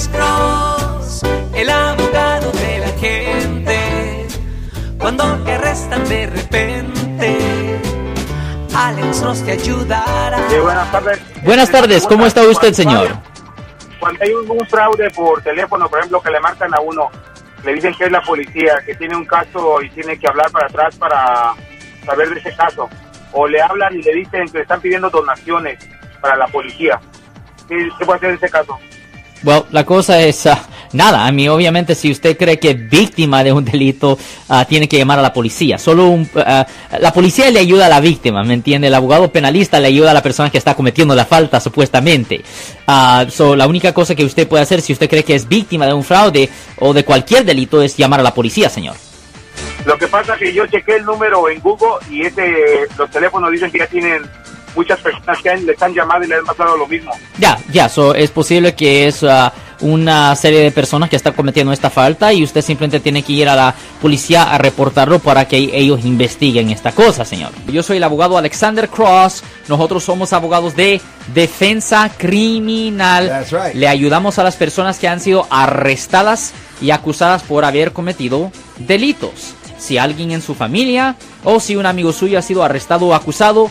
Alex Cross, el abogado de la gente. Cuando te arrestan de repente, Alex Cross te ayudará. Sí, buenas tardes. Buenas tardes, ¿cómo está usted, señor? Cuando hay un, un fraude por teléfono, por ejemplo, que le marcan a uno, le dicen que es la policía, que tiene un caso y tiene que hablar para atrás para saber de ese caso. O le hablan y le dicen que le están pidiendo donaciones para la policía. ¿Qué, qué puede hacer en ese caso? Well, la cosa es ah, nada. A mí, obviamente, si usted cree que es víctima de un delito, ah, tiene que llamar a la policía. Solo un, ah, la policía le ayuda a la víctima, ¿me entiende? El abogado penalista le ayuda a la persona que está cometiendo la falta, supuestamente. So, la única cosa que usted puede hacer si usted cree que es víctima de un fraude o de cualquier delito es llamar a la policía, señor. Lo que pasa es que yo chequé el número en Google y ese, los teléfonos dicen que ya tienen muchas personas que han- le están llamando y le han pasado lo mismo. Ya, ya, so, es posible que es ah, una serie de personas que están cometiendo esta falta y usted simplemente tiene que ir a la policía a reportarlo para que ellos investiguen esta cosa, señor. Yo soy el abogado Alexander Cross, nosotros somos abogados de defensa criminal. That's right. Le ayudamos a las personas que han sido arrestadas y acusadas por haber cometido delitos. Si alguien en su familia o si un amigo suyo ha sido arrestado o acusado,